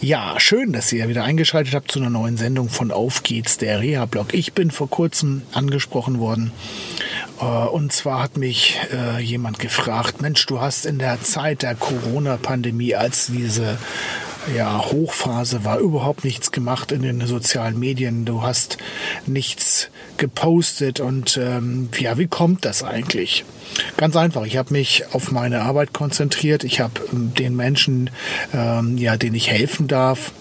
Ja, schön, dass ihr wieder eingeschaltet habt zu einer neuen Sendung von Auf geht's, der Reha-Blog. Ich bin vor kurzem angesprochen worden. Äh, und zwar hat mich äh, jemand gefragt, Mensch, du hast in der Zeit der Corona-Pandemie, als diese ja, Hochphase war überhaupt nichts gemacht in den sozialen Medien. Du hast nichts gepostet und ähm, ja, wie kommt das eigentlich? Ganz einfach. Ich habe mich auf meine Arbeit konzentriert. Ich habe ähm, den Menschen, ähm, ja, denen ich helfen darf,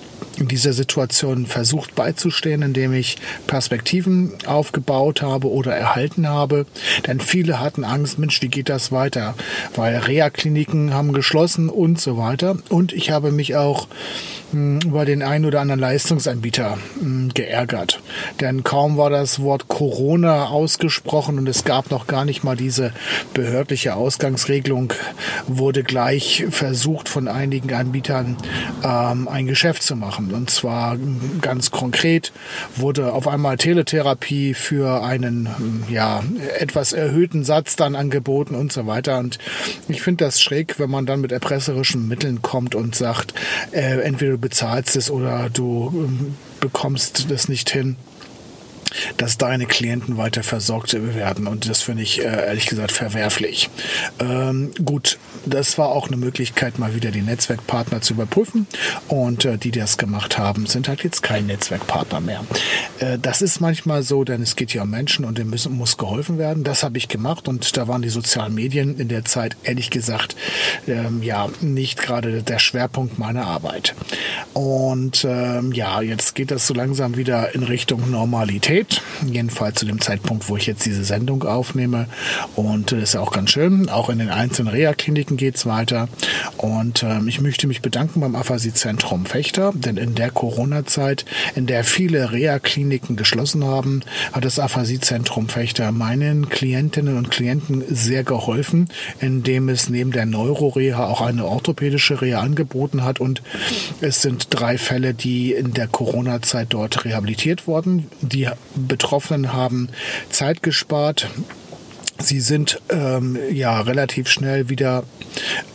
dieser Situation versucht beizustehen, indem ich Perspektiven aufgebaut habe oder erhalten habe. Denn viele hatten Angst, Mensch, wie geht das weiter? Weil Reha-Kliniken haben geschlossen und so weiter. Und ich habe mich auch über den einen oder anderen Leistungsanbieter hm, geärgert. Denn kaum war das Wort Corona ausgesprochen und es gab noch gar nicht mal diese behördliche Ausgangsregelung, wurde gleich versucht von einigen Anbietern ähm, ein Geschäft zu machen. Und zwar ganz konkret wurde auf einmal Teletherapie für einen ja, etwas erhöhten Satz dann angeboten und so weiter. Und ich finde das schräg, wenn man dann mit erpresserischen Mitteln kommt und sagt, äh, entweder bezahlst es oder du ähm, bekommst das nicht hin dass deine Klienten weiter versorgt werden. Und das finde ich äh, ehrlich gesagt verwerflich. Ähm, gut, das war auch eine Möglichkeit, mal wieder die Netzwerkpartner zu überprüfen. Und äh, die, die das gemacht haben, sind halt jetzt kein Netzwerkpartner mehr. Äh, das ist manchmal so, denn es geht ja um Menschen und dem müssen, muss geholfen werden. Das habe ich gemacht und da waren die sozialen Medien in der Zeit ehrlich gesagt ähm, ja nicht gerade der Schwerpunkt meiner Arbeit. Und ähm, ja, jetzt geht das so langsam wieder in Richtung Normalität geht. Jedenfalls zu dem Zeitpunkt, wo ich jetzt diese Sendung aufnehme. Und das ist auch ganz schön. Auch in den einzelnen Reha-Kliniken geht es weiter. Und ähm, ich möchte mich bedanken beim Aphasie-Zentrum Fechter, denn in der Corona-Zeit, in der viele Reha-Kliniken geschlossen haben, hat das Aphasie-Zentrum Fechter meinen Klientinnen und Klienten sehr geholfen, indem es neben der Neuroreha auch eine orthopädische Reha angeboten hat. Und es sind drei Fälle, die in der Corona-Zeit dort rehabilitiert wurden. Die Betroffenen haben Zeit gespart. Sie sind ähm, ja relativ schnell wieder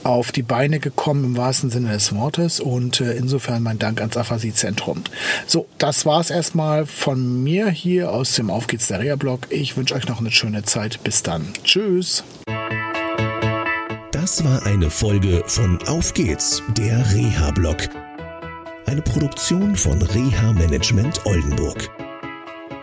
auf die Beine gekommen im wahrsten Sinne des Wortes und äh, insofern mein Dank ans Aphasie-Zentrum. So, das war's erstmal von mir hier aus dem Auf geht's der Reha-Blog. Ich wünsche euch noch eine schöne Zeit. Bis dann. Tschüss. Das war eine Folge von Auf geht's, der Reha-Blog. Eine Produktion von Reha Management Oldenburg.